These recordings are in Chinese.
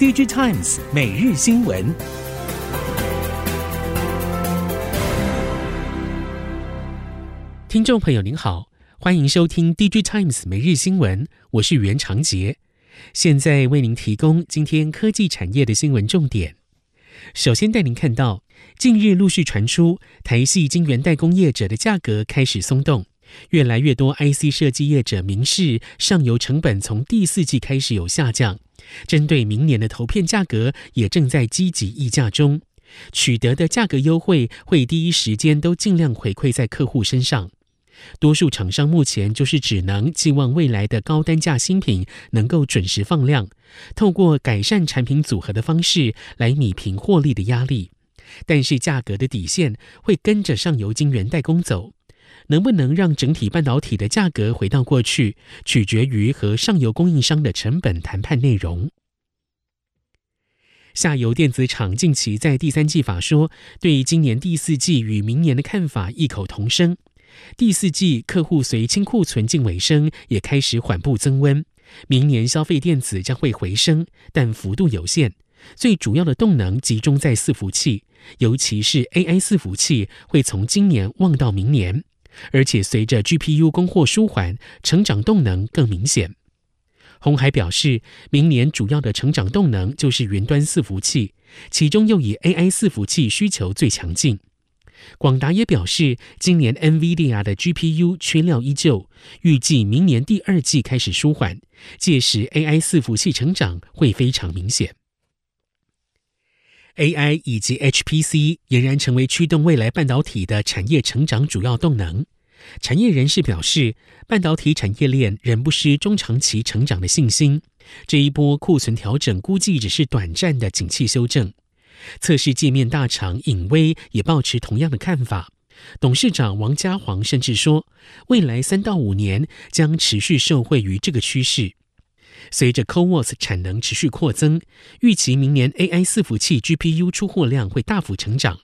DigiTimes 每日新闻，听众朋友您好，欢迎收听 DigiTimes 每日新闻，我是袁长杰，现在为您提供今天科技产业的新闻重点。首先带您看到，近日陆续传出台系晶圆代工业者的价格开始松动。越来越多 IC 设计业者明示，上游成本从第四季开始有下降，针对明年的投片价格也正在积极议价中，取得的价格优惠会第一时间都尽量回馈在客户身上。多数厂商目前就是只能寄望未来的高单价新品能够准时放量，透过改善产品组合的方式来弭平获利的压力，但是价格的底线会跟着上游晶圆代工走。能不能让整体半导体的价格回到过去，取决于和上游供应商的成本谈判内容。下游电子厂近期在第三季法说，对今年第四季与明年的看法异口同声。第四季客户随清库存近尾声，也开始缓步增温。明年消费电子将会回升，但幅度有限。最主要的动能集中在伺服器，尤其是 AI 伺服器，会从今年旺到明年。而且随着 GPU 供货舒缓，成长动能更明显。鸿海表示，明年主要的成长动能就是云端伺服器，其中又以 AI 伺服器需求最强劲。广达也表示，今年 NVIDIA 的 GPU 缺料依旧，预计明年第二季开始舒缓，届时 AI 伺服器成长会非常明显。AI 以及 HPC 俨然成为驱动未来半导体的产业成长主要动能。产业人士表示，半导体产业链仍不失中长期成长的信心。这一波库存调整估计只是短暂的景气修正。测试界面大厂影威也抱持同样的看法。董事长王家煌甚至说，未来三到五年将持续受惠于这个趋势。随着 CoWoS 产能持续扩增，预期明年 AI 伺服器 GPU 出货量会大幅成长，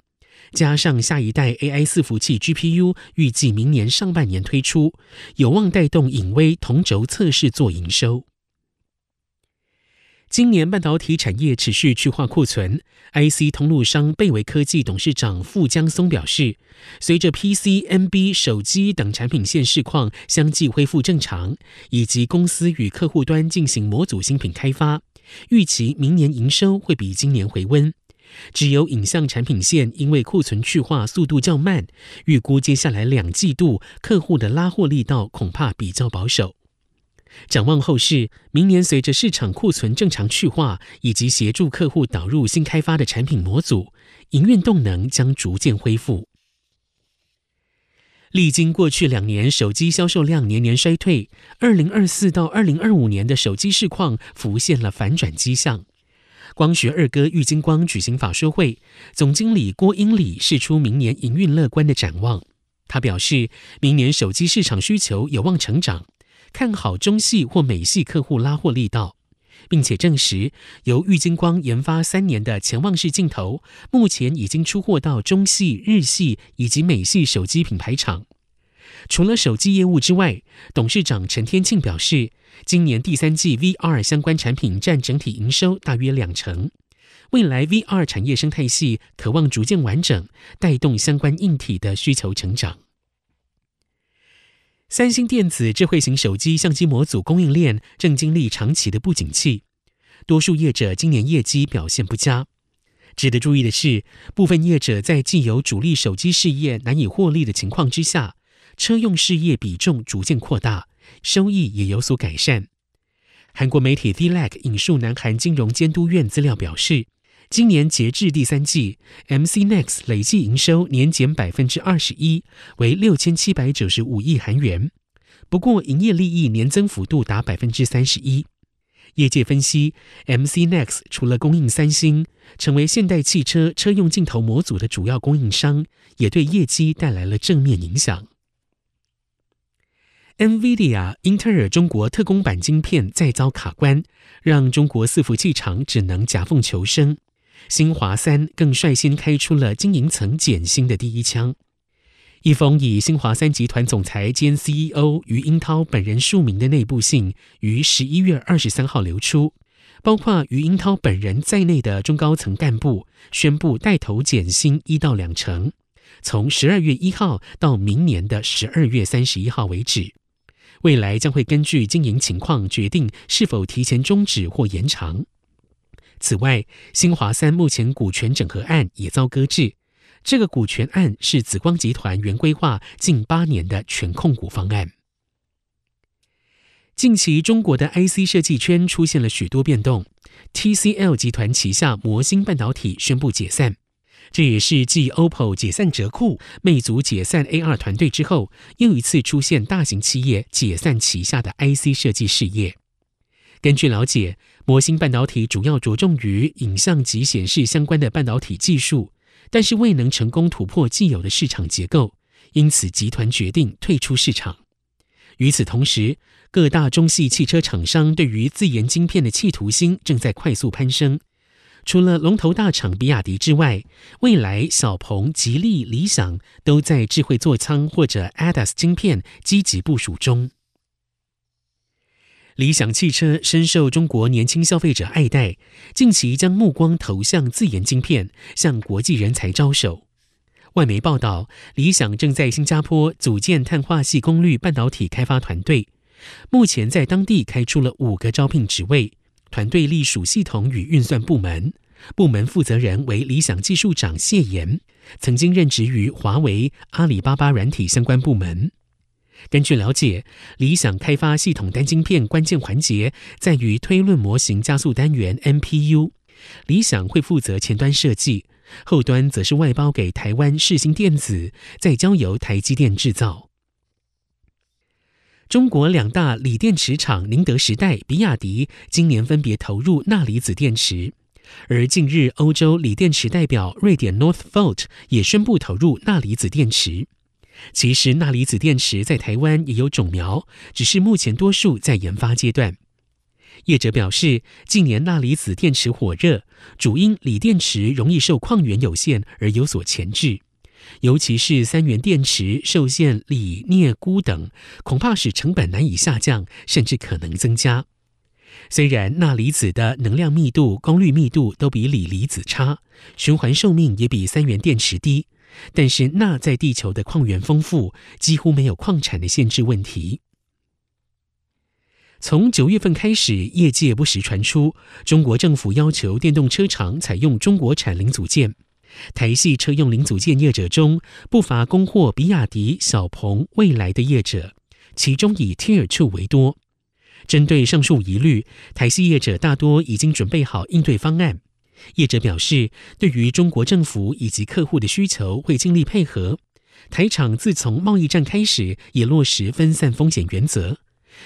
加上下一代 AI 伺服器 GPU 预计明年上半年推出，有望带动影威同轴测试做营收。今年半导体产业持续去化库存，IC 通路商贝维科技董事长傅江松表示，随着 PC、NB、手机等产品线市况相继恢复正常，以及公司与客户端进行模组新品开发，预期明年营收会比今年回温。只有影像产品线因为库存去化速度较慢，预估接下来两季度客户的拉货力道恐怕比较保守。展望后市，明年随着市场库存正常去化，以及协助客户导入新开发的产品模组，营运动能将逐渐恢复。历经过去两年手机销售量年年衰退，二零二四到二零二五年的手机市况浮现了反转迹象。光学二哥玉晶光举行法说会，总经理郭英礼释出明年营运乐观的展望。他表示，明年手机市场需求有望成长。看好中系或美系客户拉货力道，并且证实由玉晶光研发三年的潜望式镜头，目前已经出货到中系、日系以及美系手机品牌厂。除了手机业务之外，董事长陈天庆表示，今年第三季 VR 相关产品占整体营收大约两成，未来 VR 产业生态系渴望逐渐完整，带动相关硬体的需求成长。三星电子智慧型手机相机模组供应链正经历长期的不景气，多数业者今年业绩表现不佳。值得注意的是，部分业者在既有主力手机事业难以获利的情况之下，车用事业比重逐渐扩大，收益也有所改善。韩国媒体 Delag 引述南韩金融监督院资料表示。今年截至第三季，MC Next 累计营收年减百分之二十一，为六千七百九十五亿韩元。不过，营业利益年增幅度达百分之三十一。业界分析，MC Next 除了供应三星，成为现代汽车车用镜头模组的主要供应商，也对业绩带来了正面影响。NVIDIA 英特尔中国特供版晶片再遭卡关，让中国伺服器厂只能夹缝求生。新华三更率先开出了经营层减薪的第一枪。一封以新华三集团总裁兼 CEO 余英涛本人署名的内部信于十一月二十三号流出，包括余英涛本人在内的中高层干部宣布带头减薪一到两成，从十二月一号到明年的十二月三十一号为止。未来将会根据经营情况决定是否提前终止或延长。此外，新华三目前股权整合案也遭搁置。这个股权案是紫光集团原规划近八年的全控股方案。近期，中国的 IC 设计圈出现了许多变动。TCL 集团旗下摩芯半导体宣布解散，这也是继 OPPO 解散折库、魅族解散 AR 团队之后，又一次出现大型企业解散旗下的 IC 设计事业。根据了解，摩星半导体主要着重于影像及显示相关的半导体技术。但是未能成功突破既有的市场结构，因此集团决定退出市场。与此同时，各大中系汽车厂商对于自研晶片的企图心正在快速攀升。除了龙头大厂比亚迪之外，未来、小鹏、吉利、理想都在智慧座舱或者 ADAS 晶片积极部署中。理想汽车深受中国年轻消费者爱戴，近期将目光投向自研晶片，向国际人才招手。外媒报道，理想正在新加坡组建碳化矽功率半导体开发团队，目前在当地开出了五个招聘职位，团队隶属系统与运算部门，部门负责人为理想技术长谢岩，曾经任职于华为、阿里巴巴软体相关部门。根据了解，理想开发系统单晶片关键环节在于推论模型加速单元 NPU，理想会负责前端设计，后端则是外包给台湾世新电子，再交由台积电制造。中国两大锂电池厂宁德时代、比亚迪今年分别投入钠离子电池，而近日欧洲锂电池代表瑞典 Northvolt 也宣布投入钠离子电池。其实，钠离子电池在台湾也有种苗，只是目前多数在研发阶段。业者表示，近年钠离子电池火热，主因锂电池容易受矿源有限而有所钳制，尤其是三元电池受限锂、镍、钴等，恐怕使成本难以下降，甚至可能增加。虽然钠离子的能量密度、功率密度都比锂离子差，循环寿命也比三元电池低。但是钠在地球的矿源丰富，几乎没有矿产的限制问题。从九月份开始，业界不时传出中国政府要求电动车厂采用中国产零组件。台系车用零组件业者中，不乏供货比亚迪、小鹏、蔚来的业者，其中以 Tier Two 为多。针对上述疑虑，台系业者大多已经准备好应对方案。业者表示，对于中国政府以及客户的需求，会尽力配合。台厂自从贸易战开始，也落实分散风险原则，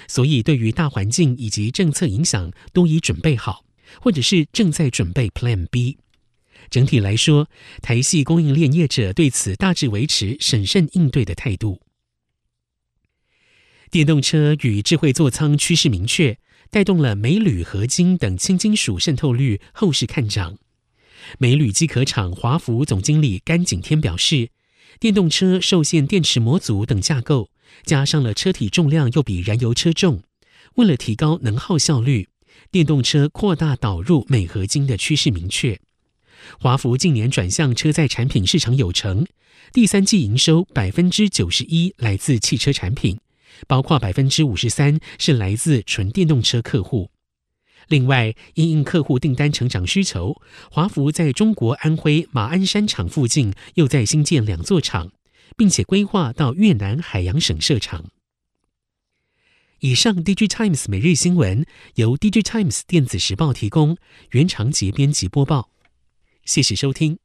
所以对于大环境以及政策影响，都已准备好，或者是正在准备 Plan B。整体来说，台系供应链业者对此大致维持审慎应对的态度。电动车与智慧座舱趋势明确。带动了镁铝合金等轻金属渗透率后市看涨。镁铝机壳厂华孚总经理甘景天表示，电动车受限电池模组等架构，加上了车体重量又比燃油车重，为了提高能耗效率，电动车扩大导入镁合金的趋势明确。华孚近年转向车载产品市场有成，第三季营收百分之九十一来自汽车产品。包括百分之五十三是来自纯电动车客户。另外，因应客户订单成长需求，华孚在中国安徽马鞍山厂附近又在新建两座厂，并且规划到越南海阳省设厂。以上，DG Times 每日新闻由 DG Times 电子时报提供，原长节编辑播报。谢谢收听。